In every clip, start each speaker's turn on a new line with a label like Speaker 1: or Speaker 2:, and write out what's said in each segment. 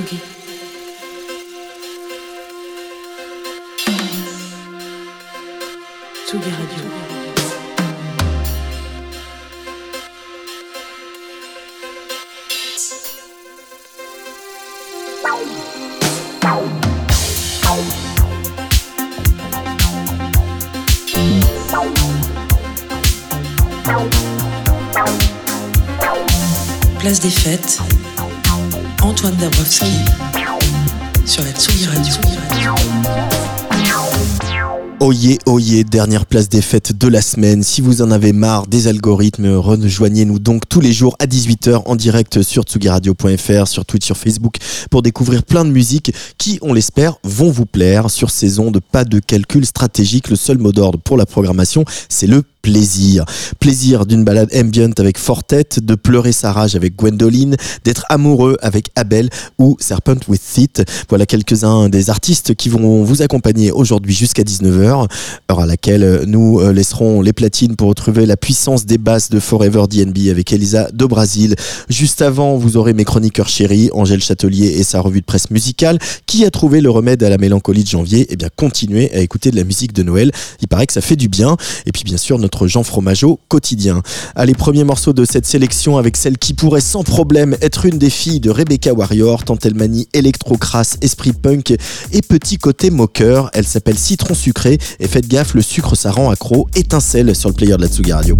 Speaker 1: Tsugi. Tsugi Dabrowski sur la Tsugi
Speaker 2: dernière place des fêtes de la semaine. Si vous en avez marre des algorithmes, rejoignez-nous donc tous les jours à 18h en direct sur tsugiradio.fr, sur Twitch, sur Facebook pour découvrir plein de musiques qui, on l'espère, vont vous plaire. Sur saison de pas de calcul stratégique, le seul mot d'ordre pour la programmation, c'est le plaisir. Plaisir d'une balade ambient avec Fortet, de pleurer sa rage avec Gwendoline, d'être amoureux avec Abel ou Serpent with Thit. Voilà quelques-uns des artistes qui vont vous accompagner aujourd'hui jusqu'à 19h, heure à laquelle nous euh, laisserons les platines pour retrouver la puissance des basses de Forever DNB avec Elisa de Brasil. Juste avant, vous aurez mes chroniqueurs chéris, Angèle Châtelier et sa revue de presse musicale. Qui a trouvé le remède à la mélancolie de janvier? Eh bien, continuez à écouter de la musique de Noël. Il paraît que ça fait du bien. Et puis, bien sûr, notre Jean Fromageau quotidien. Allez, premier morceau de cette sélection avec celle qui pourrait sans problème être une des filles de Rebecca Warrior, tant elle manie électro-crasse, esprit punk et petit côté moqueur. Elle s'appelle Citron Sucré et faites gaffe, le sucre ça rend accro. Étincelle sur le player de la Tsugi Radio.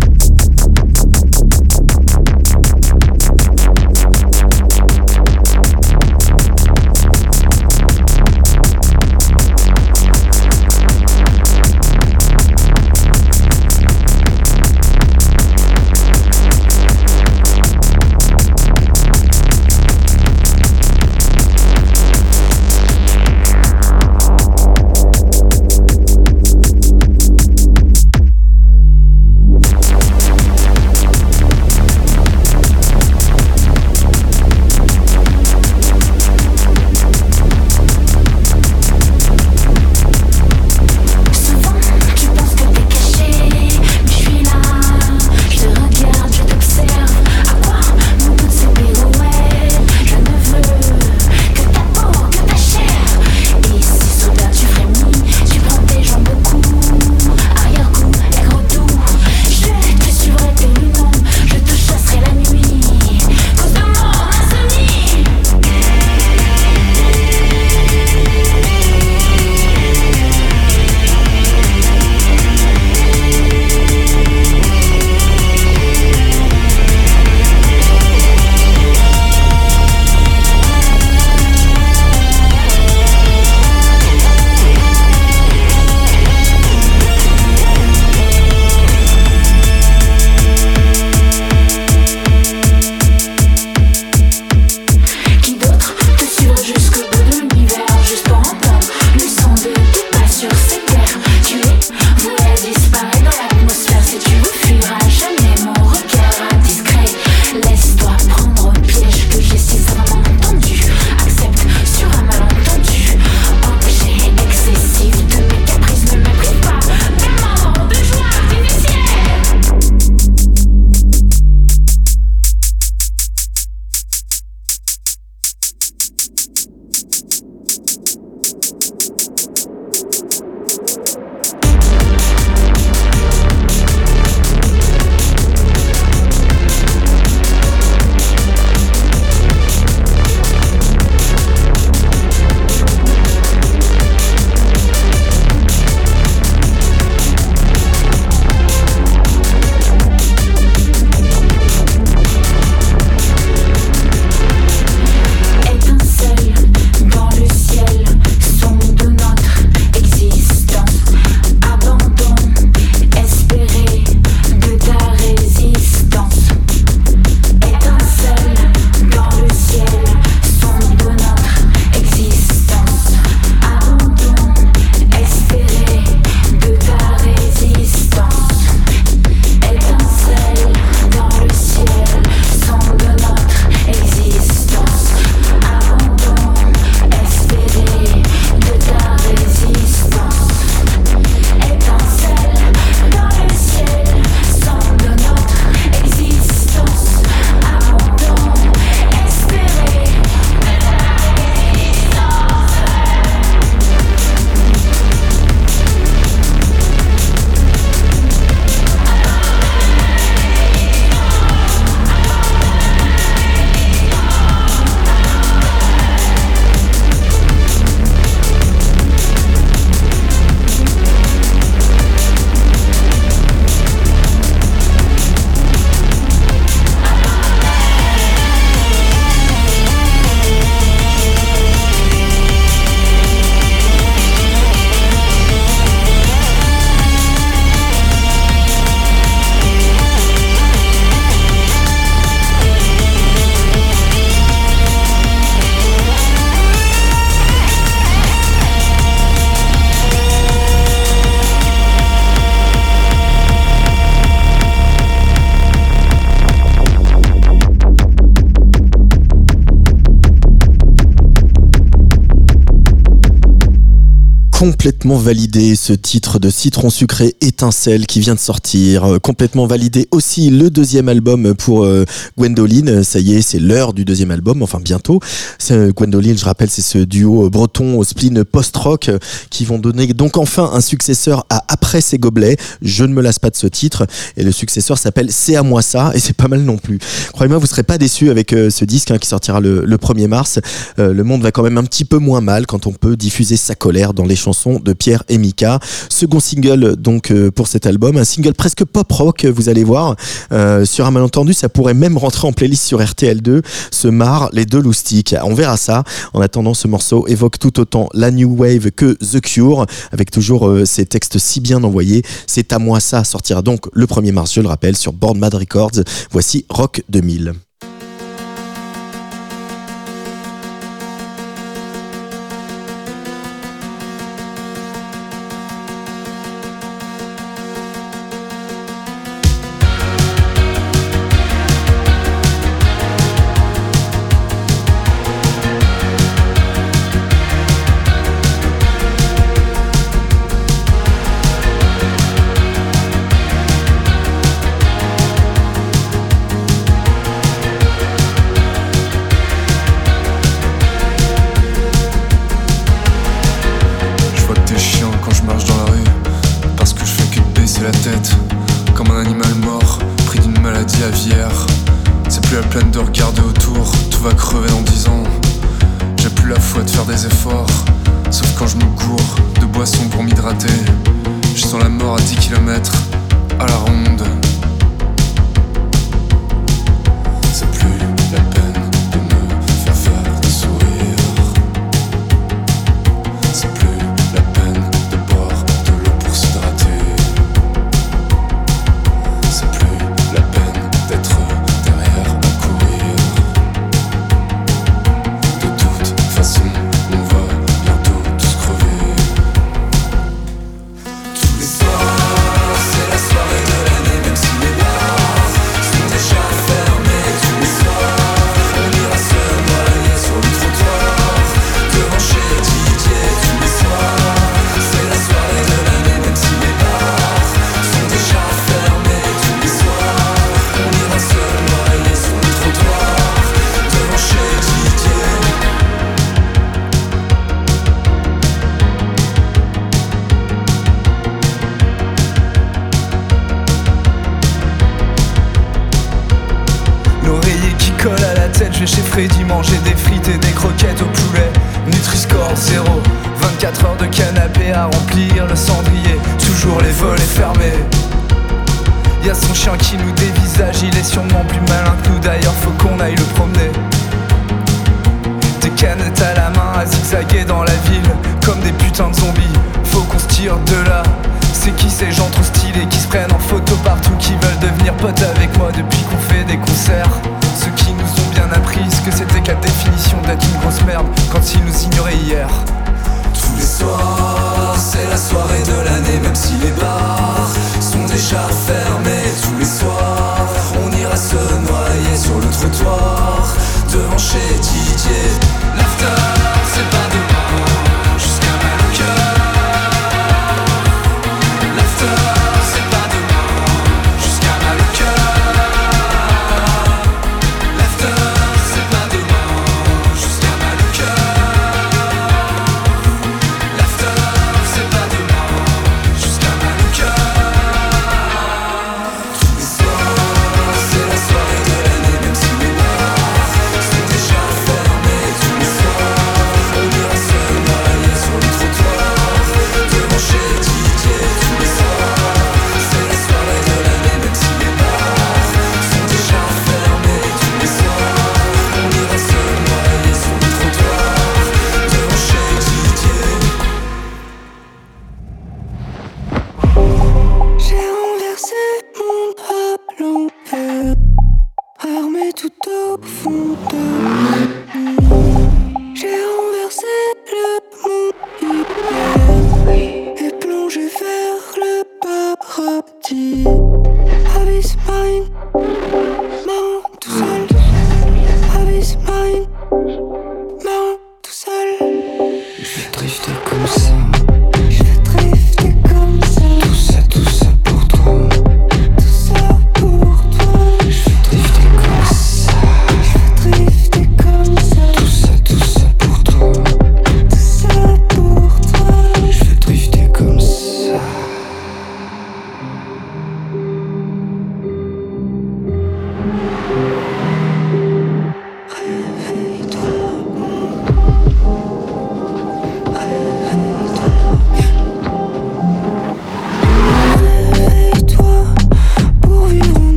Speaker 3: Validé ce titre de Citron Sucré Étincelle qui vient de sortir. Euh, complètement validé aussi le deuxième album pour euh, Gwendoline. Ça y est, c'est l'heure du deuxième album, enfin bientôt. C'est, Gwendoline, je rappelle, c'est ce duo breton au spleen post-rock qui vont donner donc enfin un successeur à Après ces gobelets. Je ne me lasse pas de ce titre. Et le successeur s'appelle C'est à moi ça. Et c'est pas mal non plus. Croyez-moi, vous serez pas déçus avec ce disque hein, qui sortira le, le 1er mars. le monde va quand même un petit peu moins mal quand on peut diffuser sa colère dans les chanson de Pierre et Mika. Second single donc euh, pour cet album, un single presque pop rock, vous allez voir. Euh, sur un malentendu, ça pourrait même rentrer en playlist sur RTL2. Ce marre les deux loustiques. On verra ça. En attendant, ce morceau évoque tout autant la new wave que The Cure, avec toujours euh, ces textes si bien envoyés. C'est à moi ça sortira donc le 1er mars, je le rappelle, sur Born Mad Records. Voici Rock 2000.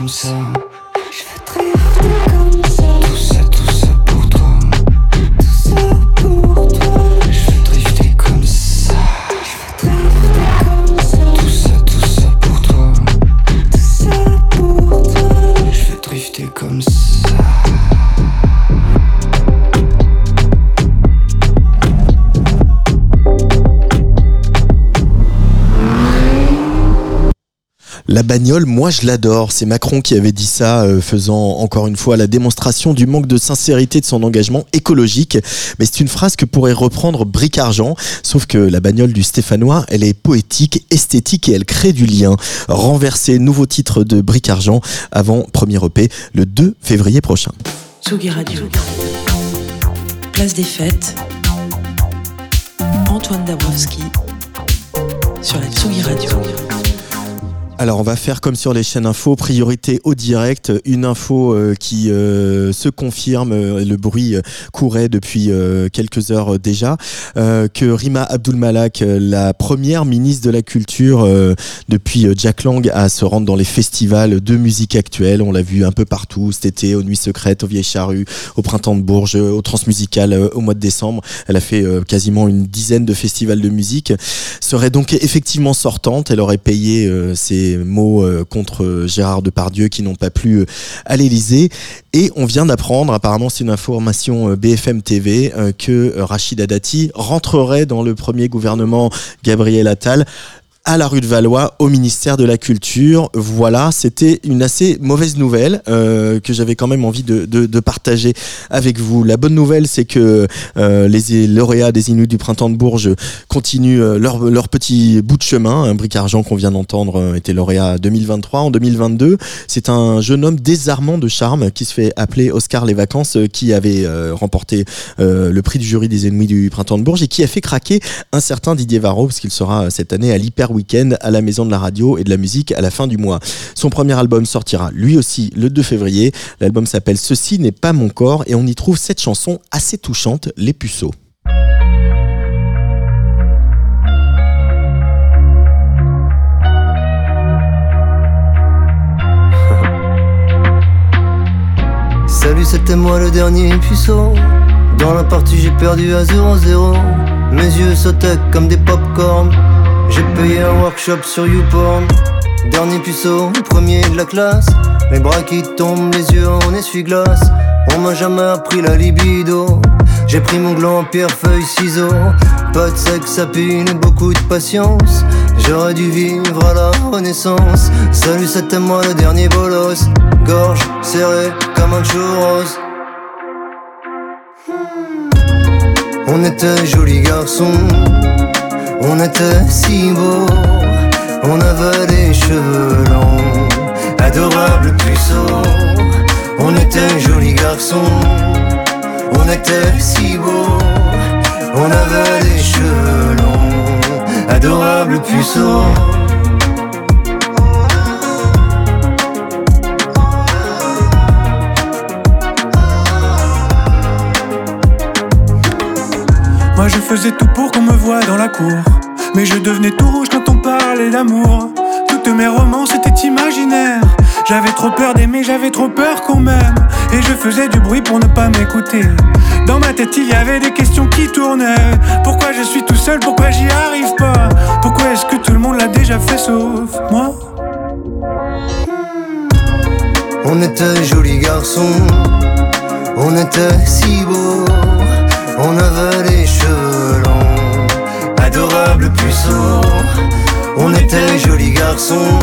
Speaker 4: Comme
Speaker 2: bagnole, moi je l'adore. C'est Macron qui avait dit ça, euh, faisant encore une fois la démonstration du manque de sincérité de son engagement écologique. Mais c'est une phrase que pourrait reprendre Bric Argent, sauf que la bagnole du Stéphanois, elle est poétique, esthétique et elle crée du lien. Renverser, nouveau titre de Bric Argent avant premier EP le 2 février prochain.
Speaker 1: Tsugi Radio. Place des fêtes. Antoine Dabrowski sur la Tsugi Radio.
Speaker 2: Alors on va faire comme sur les chaînes info, priorité au direct, une info euh, qui euh, se confirme, euh, le bruit euh, courait depuis euh, quelques heures déjà, que Rima Abdulmalak, la première ministre de la Culture depuis Jack Lang, à se rendre dans les festivals de musique actuelle, on l'a vu un peu partout cet été, aux Nuits Secrètes, aux Vieilles Charrues, au Printemps de Bourges, au Transmusical au mois de décembre, elle a fait quasiment une dizaine de festivals de musique, serait donc effectivement sortante, elle aurait payé euh, mots euh, contre Gérard Depardieu qui n'ont pas plu euh, à l'Élysée. Et on vient d'apprendre, apparemment c'est une information euh, BFM TV, euh, que euh, Rachida Dati rentrerait dans le premier gouvernement Gabriel Attal à la rue de Valois, au ministère de la Culture. Voilà, c'était une assez mauvaise nouvelle euh, que j'avais quand même envie de, de, de partager avec vous. La bonne nouvelle, c'est que euh, les lauréats des Inuits du Printemps de Bourges continuent euh, leur, leur petit bout de chemin. Un bric argent qu'on vient d'entendre euh, était lauréat 2023. En 2022, c'est un jeune homme désarmant de charme qui se fait appeler Oscar Les Vacances, euh, qui avait euh, remporté le prix du jury des Ennemis du Printemps de Bourges et qui a fait craquer un certain Didier Varro, parce qu'il sera cette année à l'Hyper Weekend à la Maison de la Radio et de la Musique à la fin du mois. Son premier album sortira lui aussi le 2 février. L'album s'appelle Ceci n'est pas mon corps et on y trouve cette chanson assez touchante, Les Puceaux.
Speaker 5: Salut, c'était moi le dernier puceau. Dans la partie, j'ai perdu à 0-0. Mes yeux sautaient comme des pop-corn. J'ai payé un workshop sur YouPorn. Dernier puceau, premier de la classe. Les bras qui tombent, les yeux en essuie-glace. On m'a jamais appris la libido. J'ai pris mon gland pierre, feuille, ciseaux. Pas de sexe à pile, beaucoup de patience. J'aurais dû vivre à la renaissance. Salut, c'était moi le dernier bolos. Gorge serrée comme un churros. On était jolis garçons, on était si beaux, on avait les cheveux longs, adorables puceaux. On était jolis garçons, on était si beaux, on avait les cheveux longs, adorables puceaux.
Speaker 6: Moi je faisais tout pour qu'on me voie dans la cour. Mais je devenais tout rouge quand on parlait d'amour. Toutes mes romances étaient imaginaires. J'avais trop peur d'aimer, j'avais trop peur qu'on m'aime. Et je faisais du bruit pour ne pas m'écouter. Dans ma tête, il y avait des questions qui tournaient. Pourquoi je suis tout seul, pourquoi j'y arrive pas? Pourquoi est-ce que tout le monde l'a déjà fait sauf moi?
Speaker 5: On était jolis garçons, on était si beaux, on avait les cheveux longs, adorables puceaux. On était jolis garçons,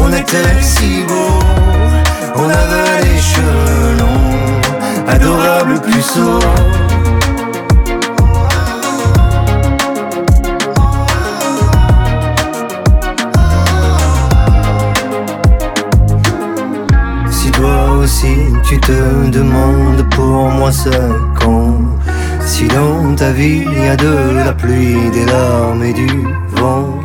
Speaker 5: on était si beaux, on avait les cheveux longs, adorables puceaux. Si toi aussi tu te demandes pour moi c'est quand Si dans ta vie y a de la pluie, des larmes et du vent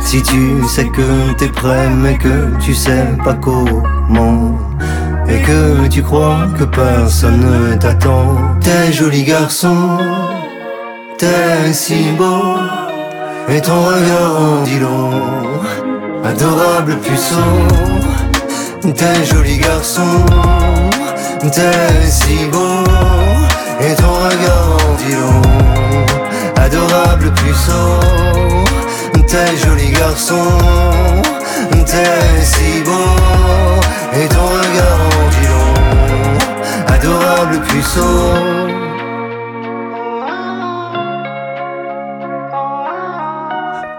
Speaker 5: Si tu sais que t'es prêt mais que tu sais pas comment Et que tu crois que personne ne t'attend T'es joli garçon, t'es si beau Et ton regard en dit long. Adorable puceau T'es joli garçon, t'es si beau, et ton regard en dit adorable puissant. T'es joli garçon, t'es si beau, et ton regard en dit adorable puissant.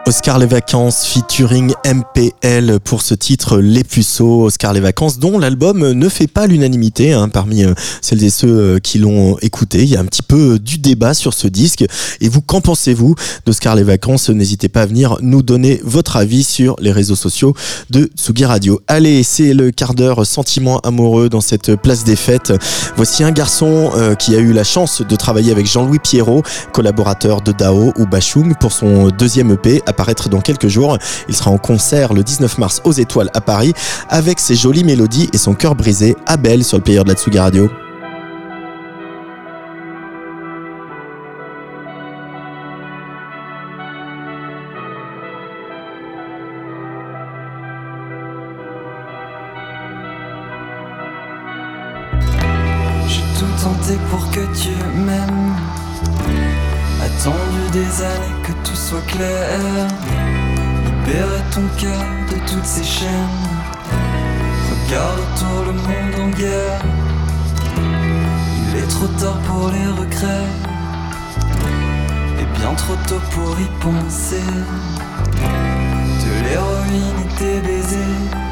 Speaker 2: Oscar Les Vacances featuring MPL pour ce titre Les Puceaux. Oscar Les Vacances dont l'album ne fait pas l'unanimité hein, parmi euh, celles et ceux euh, qui l'ont écouté. Il y a un petit peu du débat sur ce disque. Et vous, qu'en pensez-vous d'Oscar Les Vacances? N'hésitez pas à venir nous donner votre avis sur les réseaux sociaux de Tsugi Radio. Allez, c'est le quart d'heure sentiment amoureux dans cette place des fêtes. Voici un garçon euh, qui a eu la chance de travailler avec Jean-Louis Pierrot, collaborateur de Dao ou Bachung pour son deuxième EP apparaître dans quelques jours. Il sera en concert le 19 mars aux Étoiles à Paris avec ses jolies mélodies et son cœur brisé, Abel sur le player de la Tsugi Radio.
Speaker 4: Clair. Libérer ton cœur de toutes ces chaînes. Regarde autour le monde en guerre. Il est trop tard pour les regrets. Et bien trop tôt pour y penser. De l'héroïne et tes baisers.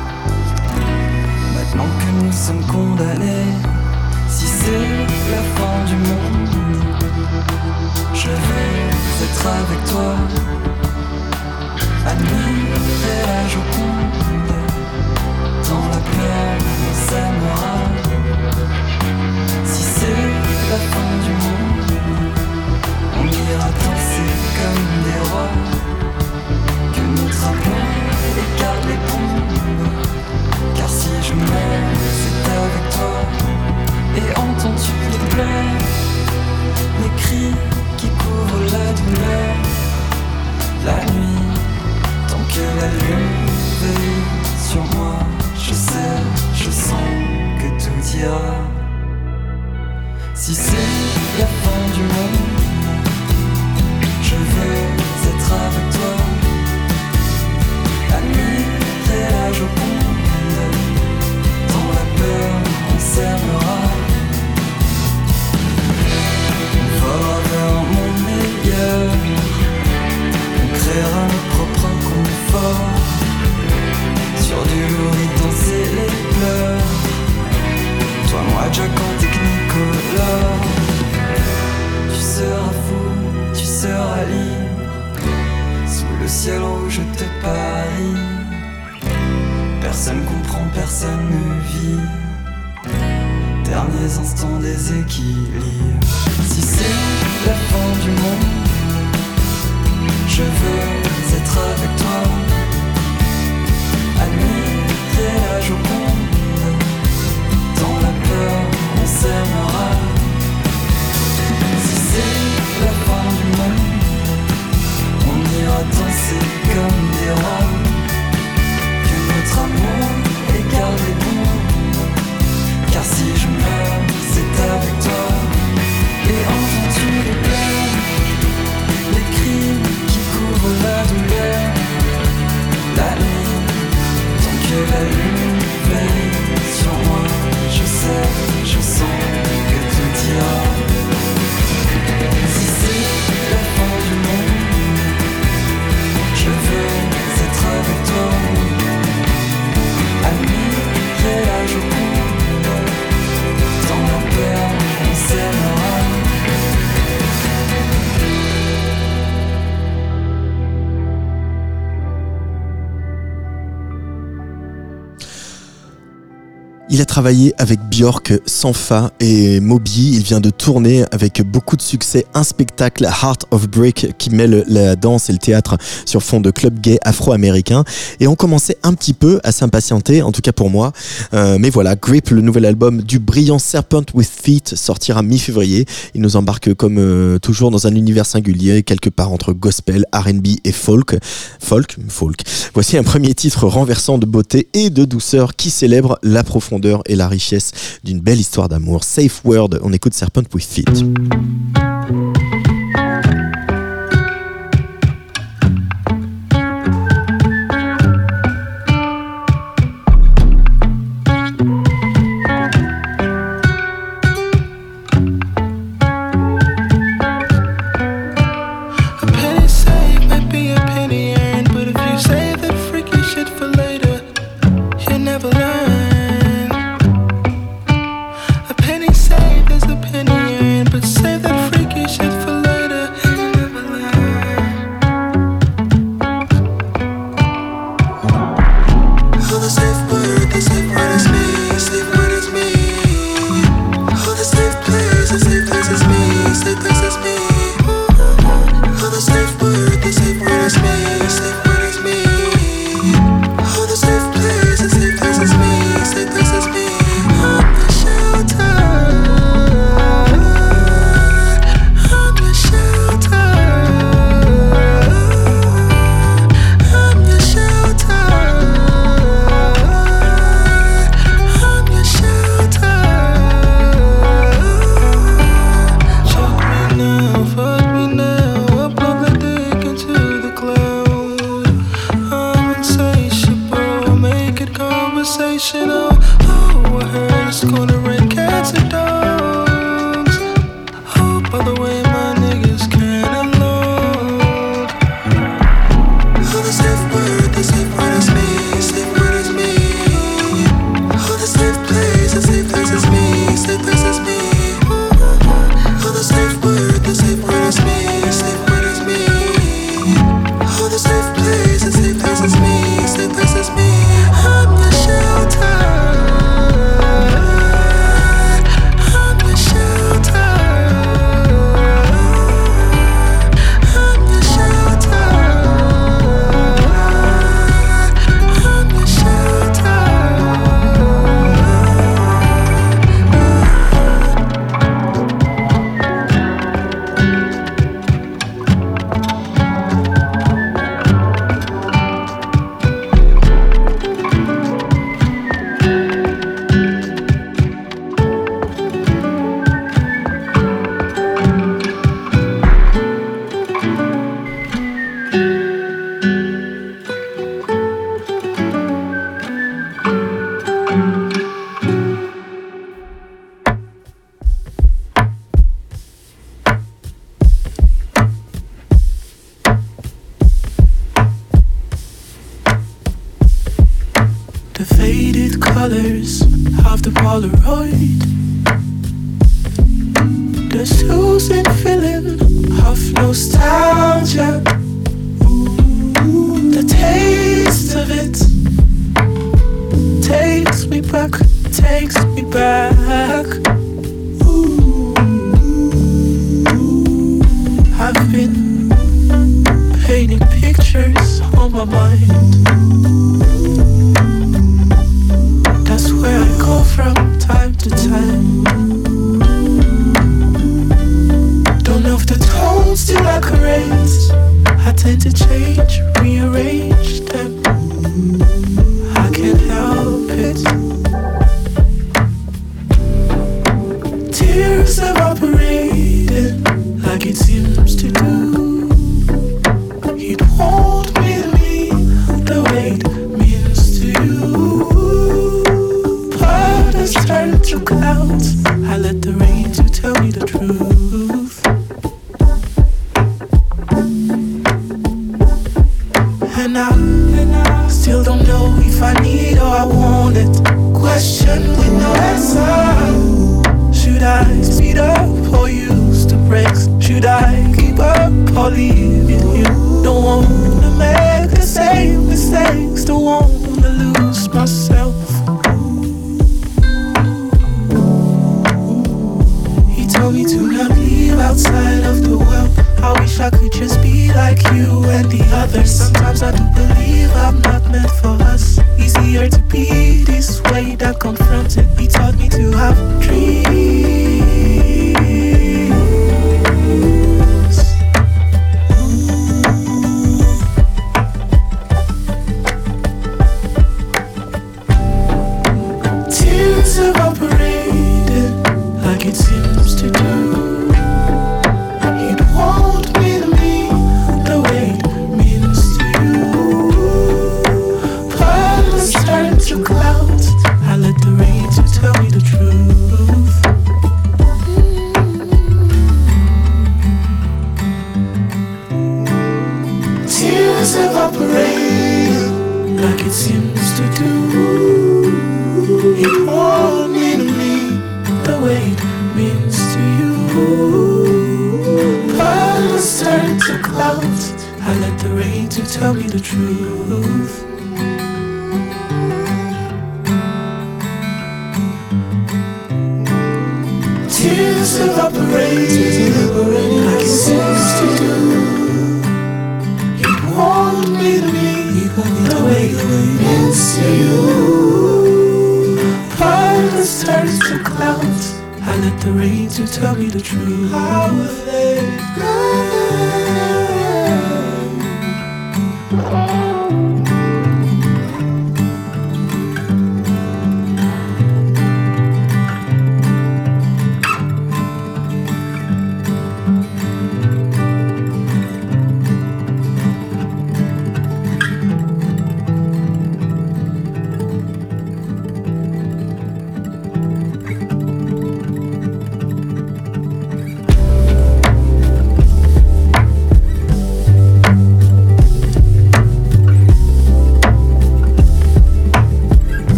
Speaker 4: travailler avec Björk sans fa et
Speaker 7: Moby. Il vient de tourner avec beaucoup de succès un spectacle Heart of Break qui mêle la danse et le théâtre sur fond de club gay afro-américain. Et on commençait un petit peu à s'impatienter, en tout cas pour moi. Euh, mais voilà, Grip, le nouvel album du brillant Serpent with Feet, sortira mi-février. Il nous embarque comme euh, toujours dans un univers singulier, quelque part entre gospel, RB et folk. Folk, folk. Voici un premier titre renversant de beauté et de douceur qui célèbre la profondeur et la richesse d'une belle histoire d'amour. Safe Word, on écoute Serpent with Feet.
Speaker 8: Still I
Speaker 9: caress. I tend to change, rearrange,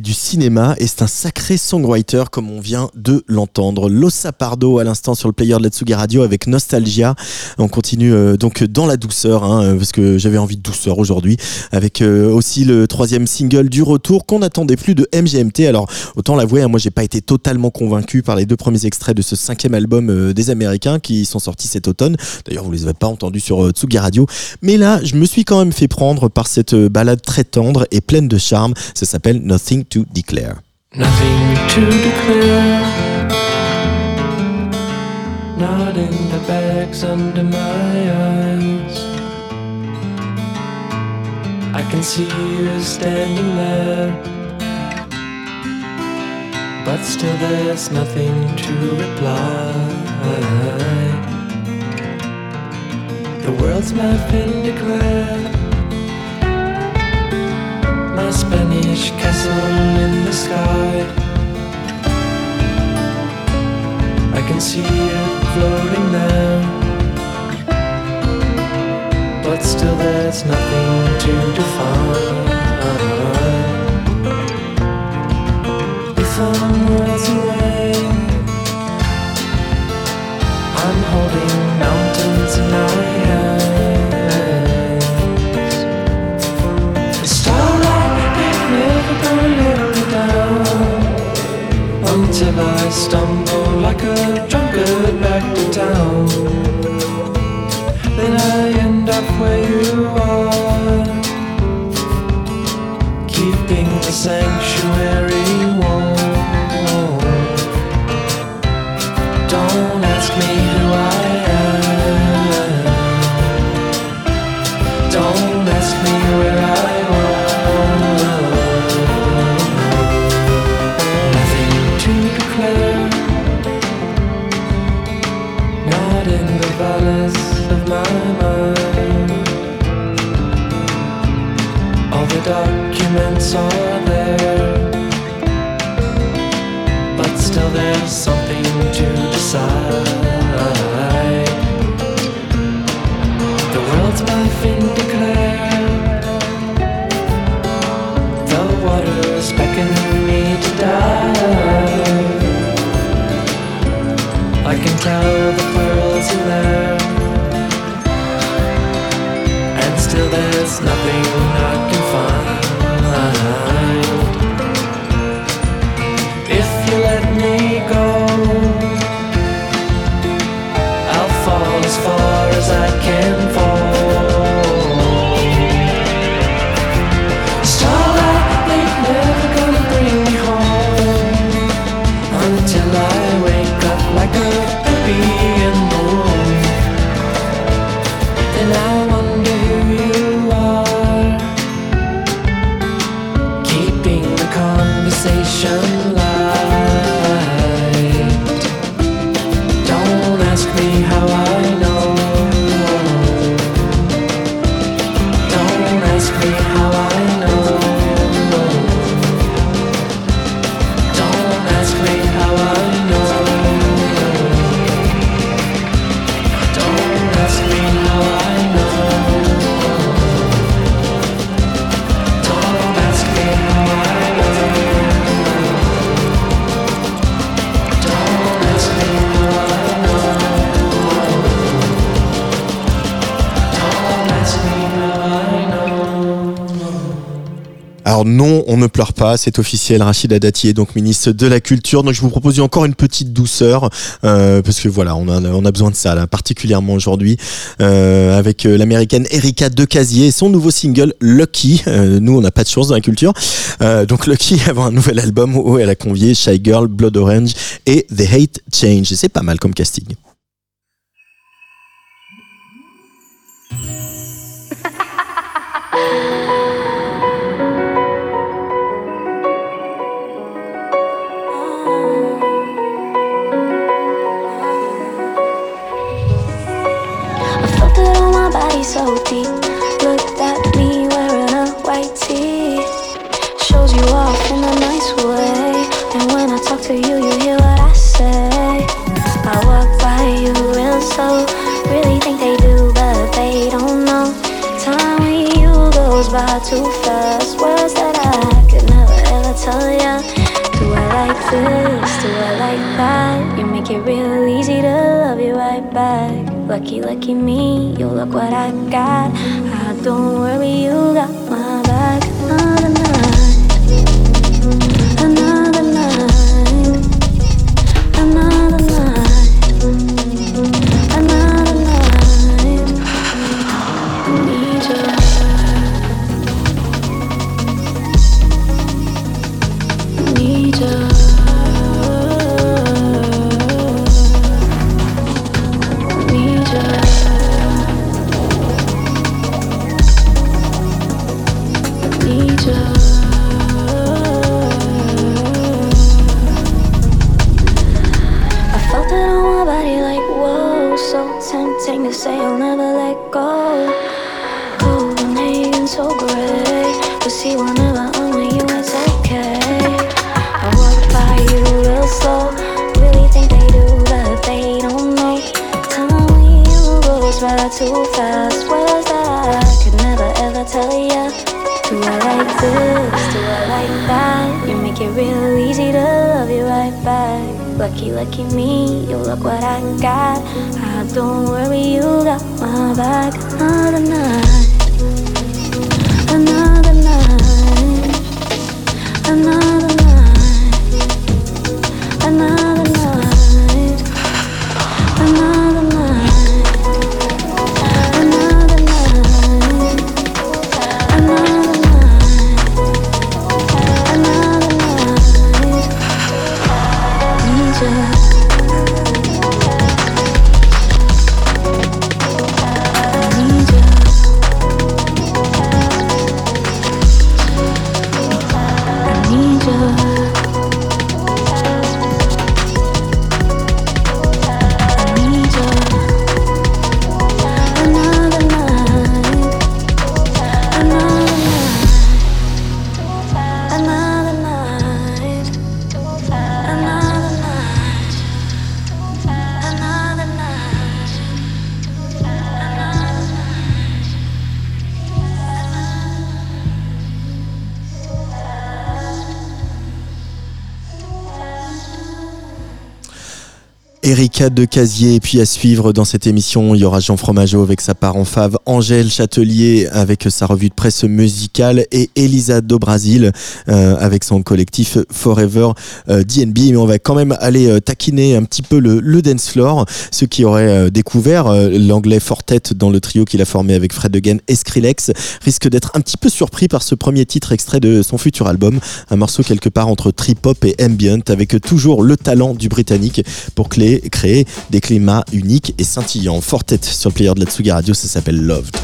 Speaker 2: du cinéma et c'est un sacré songwriter comme on vient de l'entendre. Losa Pardo à l'instant sur le player de la Tsugi Radio avec Nostalgia. On continue euh, donc dans la douceur hein, euh, parce que j'avais envie de douceur aujourd'hui avec euh, aussi le troisième single du retour qu'on n'attendait plus de MGMT. Alors autant l'avouer, hein, moi j'ai pas été totalement convaincu par les deux premiers extraits de ce cinquième album des Américains qui sont sortis cet automne. D'ailleurs vous les avez pas entendus sur Tsugi Radio, mais là je me suis quand même fait prendre par cette balade très tendre et pleine de charme. Ça s'appelle Nothing to Declare.
Speaker 10: Nothing to declare. Not in the bags under my eyes. I can see you standing there. But still, there's nothing to reply. The world's my declared. My Spanish castle in the sky. I can see it floating there. But still, there's nothing to define. If I'm worlds away, I'm holding I stumble like a drunkard back to town. Then I end up where you are, keeping the sanctuary me how
Speaker 2: Non, on ne pleure pas, c'est officiel. Rachida Dati est donc ministre de la Culture. Donc je vous propose encore une petite douceur, euh, parce que voilà, on a, besoin de ça, là, particulièrement aujourd'hui, euh, avec euh, l'américaine Erika Decasier et son nouveau single Lucky. Nous, on n'a pas de chance dans la culture. donc Lucky avant un nouvel album où elle a convié Shy Girl, Blood Orange et The Hate Change. C'est pas mal comme casting.
Speaker 11: lucky, lucky me. You look what I got. I don't worry, you got my back.
Speaker 2: Erika de Casier. Et puis à suivre dans cette émission, il y aura Jean Fromageau avec sa part en fave, Angèle Châtelier avec sa revue de presse musicale et Elisa do Brasil euh, avec son collectif Forever euh, DNB. Mais on va quand même aller euh, taquiner un petit peu le, le dance floor. Ceux qui auraient euh, découvert euh, l'anglais Fortet dans le trio qu'il a formé avec Fred Again et Skrillex risquent d'être un petit peu surpris par ce premier titre extrait de son futur album. Un morceau quelque part entre trip-hop et ambient avec toujours le talent du britannique pour clé- créer des climats uniques et scintillants. Fortet sur le player de la Tsugi Radio, ça s'appelle Loved.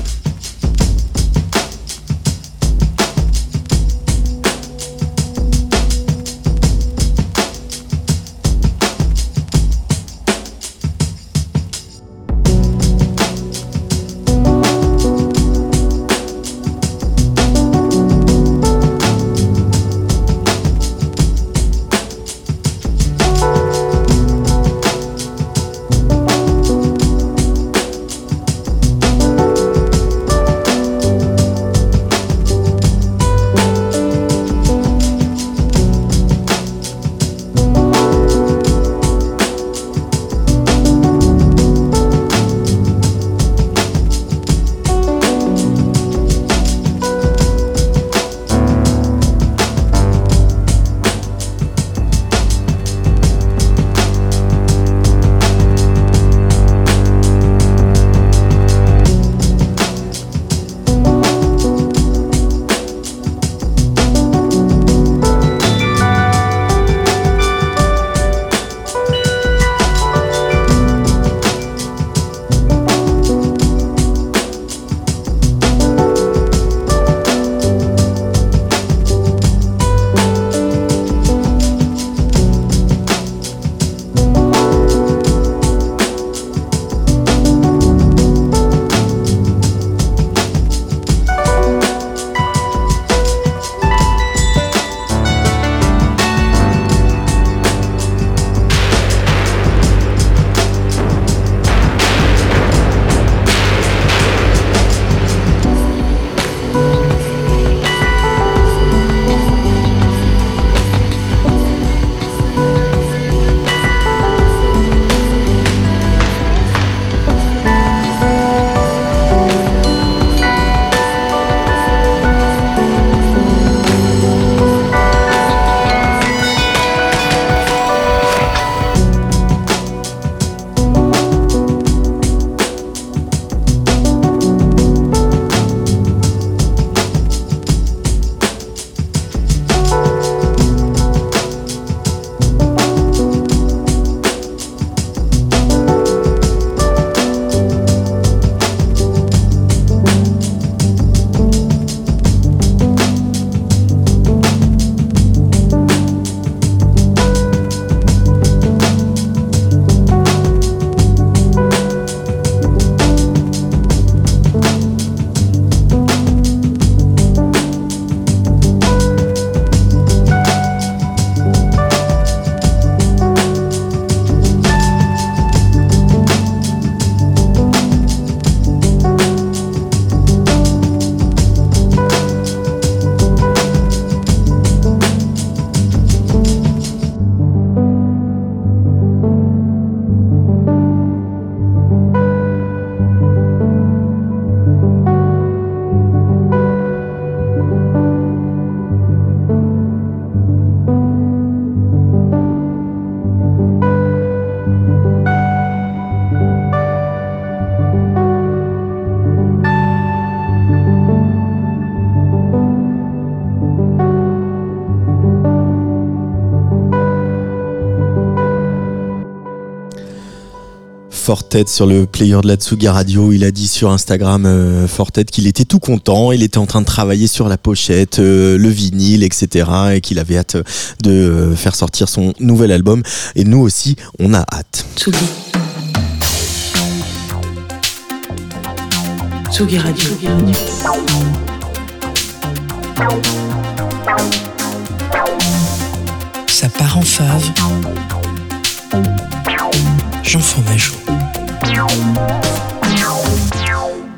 Speaker 2: Fortet sur le player de la Tsuga Radio. Il a dit sur Instagram euh, Fortet qu'il était tout content. Il était en train de travailler sur la pochette, euh, le vinyle, etc. Et qu'il avait hâte de euh, faire sortir son nouvel album. Et nous aussi, on a hâte.
Speaker 1: Tsugi. Tsugi Radio. Ça part en fave. Jean Fromageau.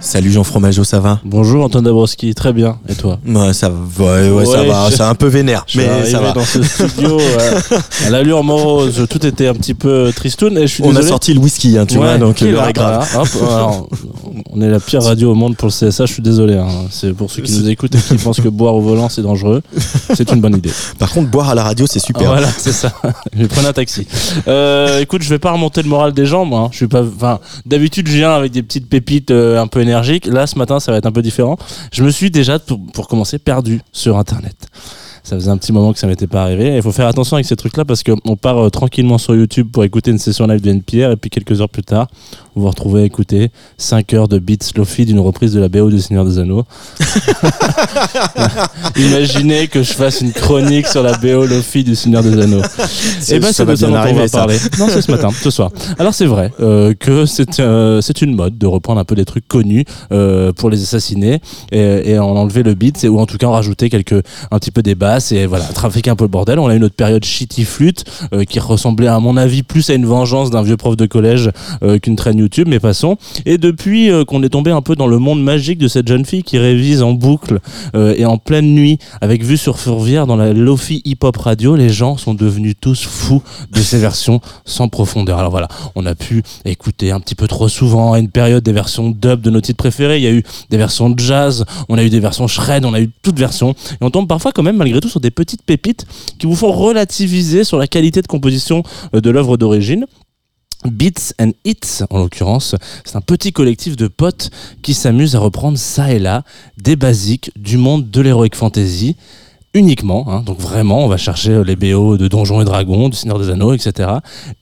Speaker 2: Salut Jean Fromageau, ça va
Speaker 12: Bonjour Antoine Dabrowski, très bien. Et toi
Speaker 2: Ouais, ça va, ouais, ouais, ça va,
Speaker 12: je-
Speaker 2: c'est un peu vénère,
Speaker 12: Je
Speaker 2: mais ça va.
Speaker 12: dans ce studio à l'allure morose, tout était un petit peu tristoun et je suis
Speaker 2: On a
Speaker 12: désolé.
Speaker 2: sorti le whisky, hein, tu vois, donc l'heure est grave.
Speaker 12: hop, alors, on est la pire radio au monde pour le CSA, je suis désolé. hein. C'est pour ceux qui nous écoutent et qui pensent que boire au volant c'est dangereux. C'est une bonne idée.
Speaker 2: Par contre, boire à la radio, c'est super.
Speaker 12: Voilà, c'est ça. je prendre un taxi. Euh, écoute, je vais pas remonter le moral des gens, moi. hein. Je suis pas. Enfin, d'habitude, je viens avec des petites pépites euh, un peu Là, ce matin, ça va être un peu différent. Je me suis déjà, pour commencer, perdu sur Internet. Ça faisait un petit moment que ça m'était pas arrivé. Il faut faire attention avec ces trucs-là parce qu'on part euh, tranquillement sur YouTube pour écouter une session live de NPR et puis quelques heures plus tard, vous vous retrouvez à écouter 5 heures de beats Lofi d'une reprise de la BO du Seigneur des Anneaux. Imaginez que je fasse une chronique sur la BO Lofi du Seigneur des Anneaux. Et ben
Speaker 2: ça
Speaker 12: c'est
Speaker 2: va
Speaker 12: de ça
Speaker 2: bien
Speaker 12: dont on
Speaker 2: arriver,
Speaker 12: va parler. Non, c'est ce matin, ce soir. Alors c'est vrai euh, que c'est euh, c'est une mode de reprendre un peu des trucs connus euh, pour les assassiner et, et en enlever le beat, ou en tout cas en rajouter quelques un petit peu des et voilà trafiquer un peu le bordel. On a eu notre période shitty flûte euh, qui ressemblait à mon avis plus à une vengeance d'un vieux prof de collège euh, qu'une traîne YouTube, mais passons. Et depuis euh, qu'on est tombé un peu dans le monde magique de cette jeune fille qui révise en boucle et en pleine nuit avec vue sur Fourvière dans la Lofi hip hop radio, les gens sont devenus tous fous de ces versions sans profondeur. Alors voilà, on a pu écouter un petit peu trop souvent à une période des versions dub de nos titres préférés. Il y a eu des versions jazz, on a eu des versions shred, on a eu toutes versions. Et on tombe parfois quand même malgré sur des petites pépites qui vous font relativiser sur la qualité de composition euh, de l'œuvre d'origine. Beats and Hits, en l'occurrence, c'est un petit collectif de potes qui s'amusent à reprendre ça et là des basiques du monde de l'heroic fantasy uniquement, hein. donc vraiment on va chercher euh, les BO de Donjons et Dragons, du Seigneur des Anneaux, etc.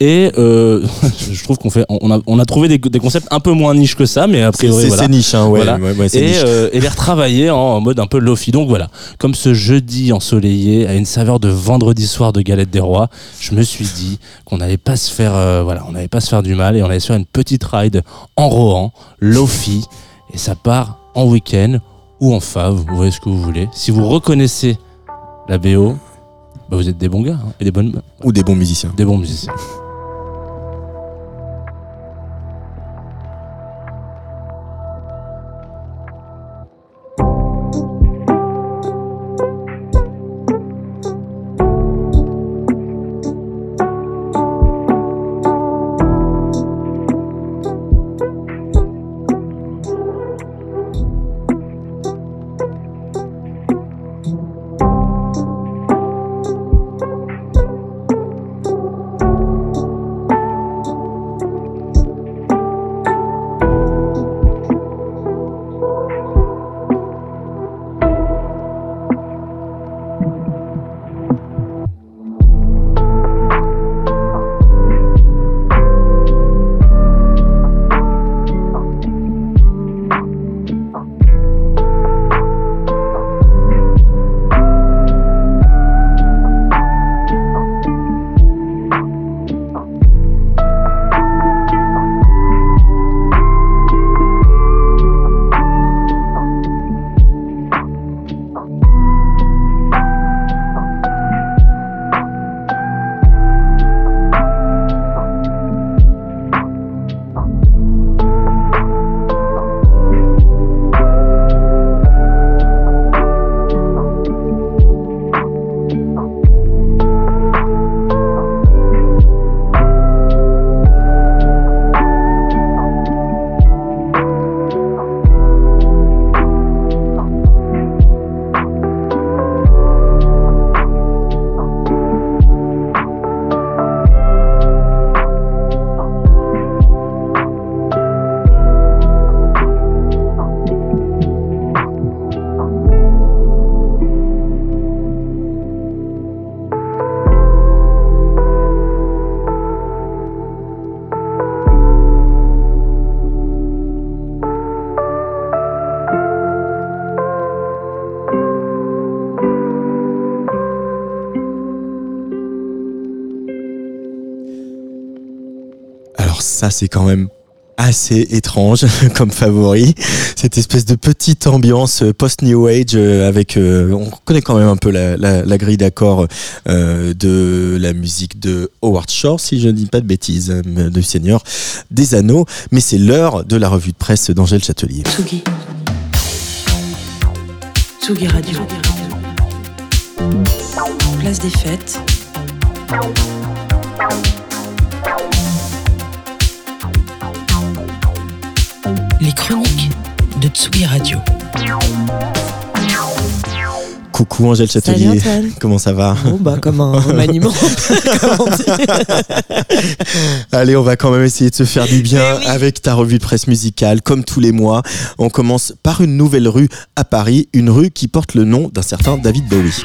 Speaker 12: Et euh, je trouve qu'on fait, on a, on a trouvé des, des concepts un peu moins niche que ça, mais a priori
Speaker 2: c'est-
Speaker 12: voilà.
Speaker 2: niche, hein, ouais,
Speaker 12: Voilà.
Speaker 2: ouais, ouais, c'est
Speaker 12: et,
Speaker 2: niche.
Speaker 12: euh, et les retravailler en, en mode un peu lofi. Donc voilà, comme ce jeudi ensoleillé à une saveur de vendredi soir de galette des rois, je me suis dit qu'on n'allait pas se faire, euh, voilà, on n'allait pas se faire du mal et on allait se faire une petite ride en Rohan, lofi, et ça part en week-end ou en fave, vous voyez ce que vous voulez. Si vous reconnaissez la BO, bah vous êtes des bons gars hein, et des bonnes,
Speaker 2: Ou des bons musiciens.
Speaker 12: des bons musiciens.
Speaker 2: C'est quand même assez étrange comme favori. Cette espèce de petite ambiance euh, post-New Age euh, avec, euh, on connaît quand même un peu la, grille d'accords euh, de la musique de Howard Shore, si je ne dis pas de bêtises, du Seigneur des Anneaux. Mais c'est l'heure de la revue de presse d'Angèle Châtelier.
Speaker 1: Tsugi. Tsugi Radio. Place des fêtes. Les chroniques de Tsugi Radio.
Speaker 2: Coucou Angèle
Speaker 13: Salut
Speaker 2: Châtelier,
Speaker 13: Antoine.
Speaker 2: comment ça va
Speaker 13: Bon bah comme un remaniement.
Speaker 2: Allez, on va quand même essayer de se faire du bien
Speaker 13: Mais oui.
Speaker 2: avec ta revue de presse musicale, comme tous les mois. On commence par une nouvelle rue à Paris, une rue qui porte le nom d'un certain David Bowie.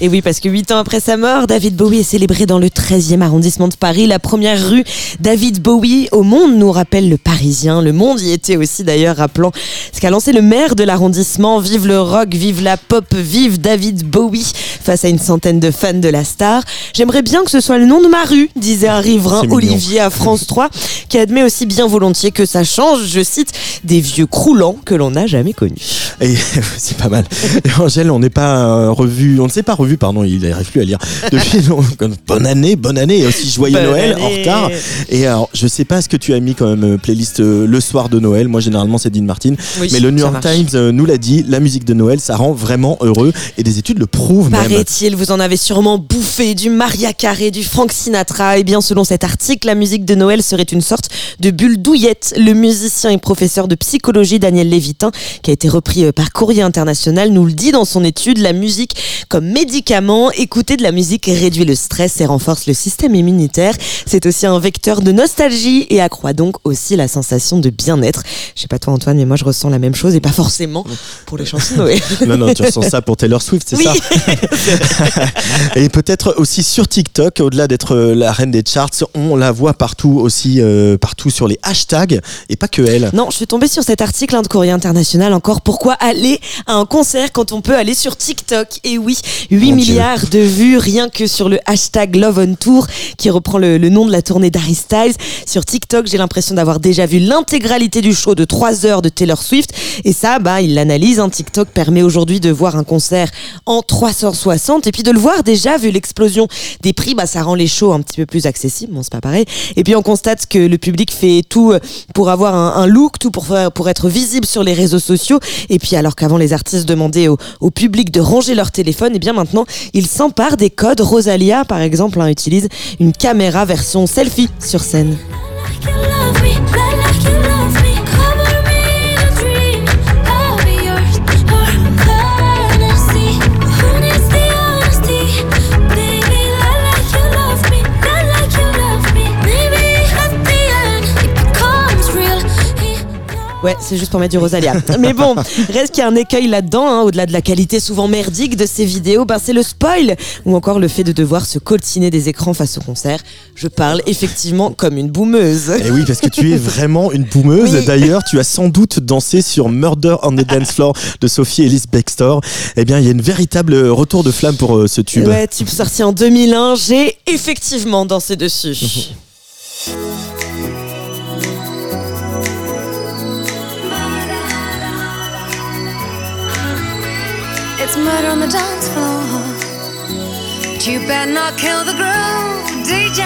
Speaker 13: Et oui, parce que huit ans après sa mort, David Bowie est célébré dans le 13e arrondissement de Paris. La première rue David Bowie au monde nous rappelle le Parisien. Le monde y était aussi d'ailleurs, rappelant ce qu'a lancé le maire de l'arrondissement. Vive le rock, vive la pop, vive David Bowie face à une centaine de fans de la star. J'aimerais bien que ce soit le nom de ma rue, disait un riverain. Olivier à France 3, qui admet aussi bien volontiers que ça change, je cite, des vieux croulants que l'on n'a jamais connus.
Speaker 2: Et c'est pas mal. Et Angèle, on n'est pas euh, revu, on ne s'est pas revu, pardon, il n'arrive plus à lire. Bonne année, bonne année, et aussi joyeux
Speaker 13: Bonne
Speaker 2: Noël en retard. Et alors, je sais pas ce que tu as mis quand même euh, playlist euh, le soir de Noël. Moi, généralement, c'est Dean Martin.
Speaker 13: Oui,
Speaker 2: Mais le New York. Times euh, nous l'a dit, la musique de Noël, ça rend vraiment heureux. Et des études le prouvent même.
Speaker 13: Paraît-il, vous en avez sûrement bouffé du Maria Carey, du Frank Sinatra. Et bien, selon cet article, la musique de Noël serait une sorte de bulle douillette. Le musicien et professeur de psychologie Daniel Lévitin, qui a été repris par Courrier International, nous le dit dans son étude. La musique comme médicament, écouter de la musique réduit le stress et renforce le système immunitaire. C'est aussi un vecteur de nostalgie et accroît donc aussi la sensation de bien-être. Je sais pas toi Antoine, mais moi je ressens la même chose et pas forcément pour les chansons Noël.
Speaker 2: Non, non, tu ressens ça pour Taylor Swift, c'est
Speaker 13: Oui.
Speaker 2: ça Et peut-être aussi sur TikTok, au-delà d'être euh, la reine des charts, on la voit partout aussi, euh, partout sur les hashtags, et pas que elle.
Speaker 13: Non, je suis tombée sur cet article hein, de Courrier International encore. Pourquoi aller à un concert quand on peut aller sur TikTok? Et oui, 8
Speaker 2: Mon Dieu.
Speaker 13: milliards de vues rien que sur le hashtag Love on Tour qui reprend le, le nom de la tournée d'Harry Styles. Sur TikTok, j'ai l'impression d'avoir déjà vu l'intégralité du show de 3 heures de Taylor Swift. Et ça, bah, il l'analyse. hein. TikTok permet aujourd'hui de voir un concert en 360 et puis de le voir déjà vu l'explosion des prix, bah, ça rend les shows un petit peu plus accessibles. Bon, c'est pas pareil. Et puis on constate que le public fait tout euh, pour avoir un, un look, tout pour faire, pour être visible sur les réseaux sociaux. Et puis alors qu'avant les artistes demandaient au, au public de ranger leur téléphone, et bien maintenant ils s'emparent des codes. Rosalia, par exemple, hein, utilise une caméra version selfie sur scène. Ouais, c'est juste pour mettre du Rosalia. Mais bon, reste qu'il y a un écueil là-dedans, hein, au-delà de la qualité souvent merdique de ces vidéos, ben c'est le spoil ou encore le fait de devoir se coltiner des écrans face au concert. Je parle effectivement comme une boumeuse.
Speaker 2: Et oui, parce que tu es vraiment une boumeuse.
Speaker 13: Oui.
Speaker 2: D'ailleurs, tu as sans doute dansé sur Murder on the Dance Floor de Sophie Ellis Bextor. Eh bien, il y a une véritable retour de flamme pour euh, ce tube.
Speaker 13: Ouais, tube sorti en 2001, j'ai effectivement dansé dessus.
Speaker 14: It's murder on the dance floor. But you better not kill the groove, DJ.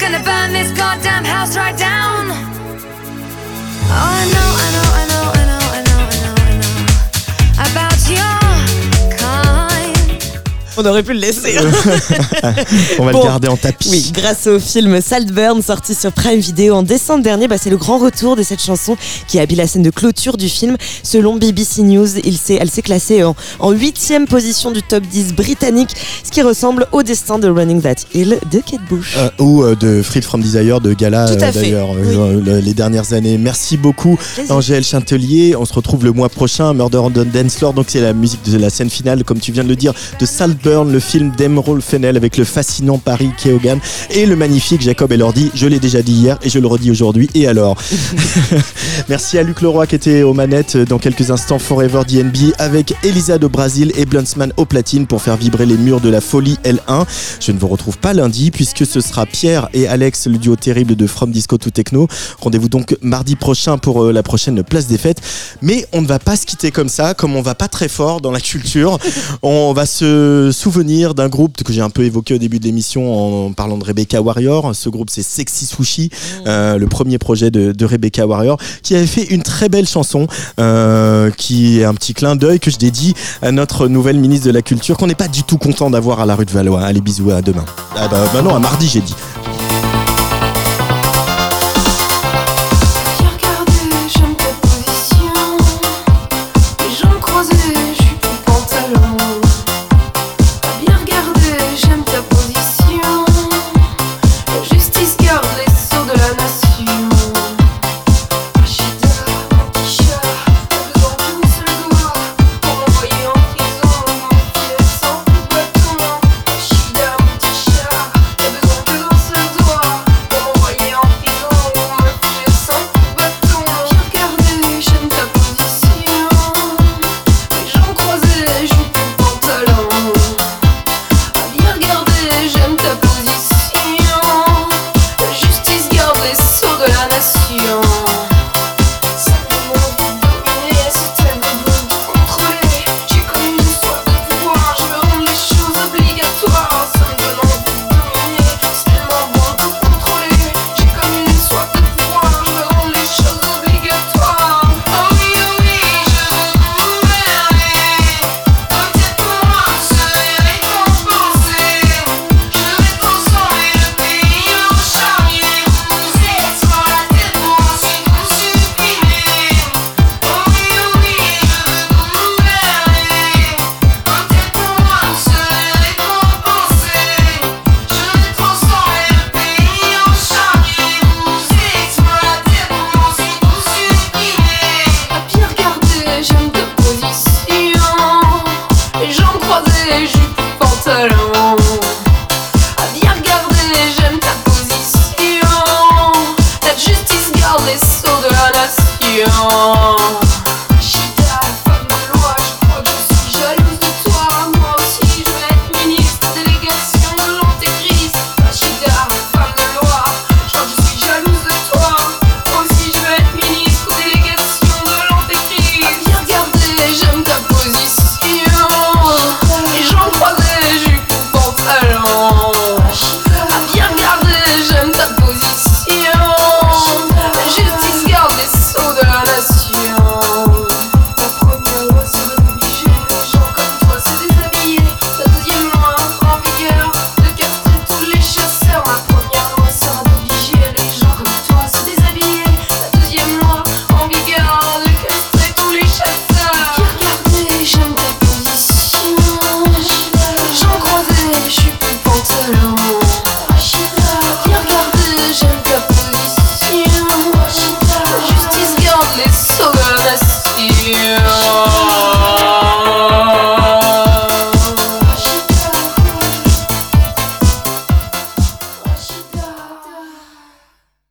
Speaker 14: Gonna burn this goddamn house right down. Oh, I know, I know,
Speaker 13: On aurait pu le laisser.
Speaker 2: On va
Speaker 13: Bon.
Speaker 2: le garder en tapis.
Speaker 13: Oui, grâce au film Saltburn sorti sur Prime Video en décembre dernier, bah, c'est le grand retour de cette chanson qui habille la scène de clôture du film. Selon BBC News, il s'est- elle s'est classée en, huitième position du top 10 britannique, ce qui ressemble au destin de Running That Hill de Kate Bush.
Speaker 2: Euh, ou euh, de Freed from Desire de Gala euh, d'ailleurs
Speaker 13: oui.
Speaker 2: les dernières années. Merci beaucoup
Speaker 13: Plaisir.
Speaker 2: Angèle Chintelier. On se retrouve le mois prochain Murder on the Dance Floor donc c'est la musique de la scène finale comme tu viens de le dire de Saltburn Burn, le film d'Emerald Fennel avec le fascinant Paris Keoghan et le magnifique Jacob Elordi. Je l'ai déjà dit hier et je le redis aujourd'hui. Et alors Merci à Luc Leroy qui était aux manettes dans quelques instants Forever DNB avec Elisa de Brasil et Bluntsman au platine pour faire vibrer les murs de la folie L1. Je ne vous retrouve pas lundi puisque ce sera Pierre et Alex, le duo terrible de From Disco to Techno. Rendez-vous donc mardi prochain pour euh, la prochaine place des fêtes. Mais on ne va pas se quitter comme ça, comme on va pas très fort dans la culture. On va se souvenir d'un groupe que j'ai un peu évoqué au début de l'émission en parlant de Rebecca Warrior. Ce groupe c'est Sexy Sushi, euh, le premier projet de, de Rebecca Warrior, qui avait fait une très belle chanson euh, qui est un petit clin d'œil que je dédie à notre nouvelle ministre de la Culture qu'on n'est pas du tout content d'avoir à la rue de Valois. Allez bisous à demain. Ah bah, bah non, à mardi j'ai dit.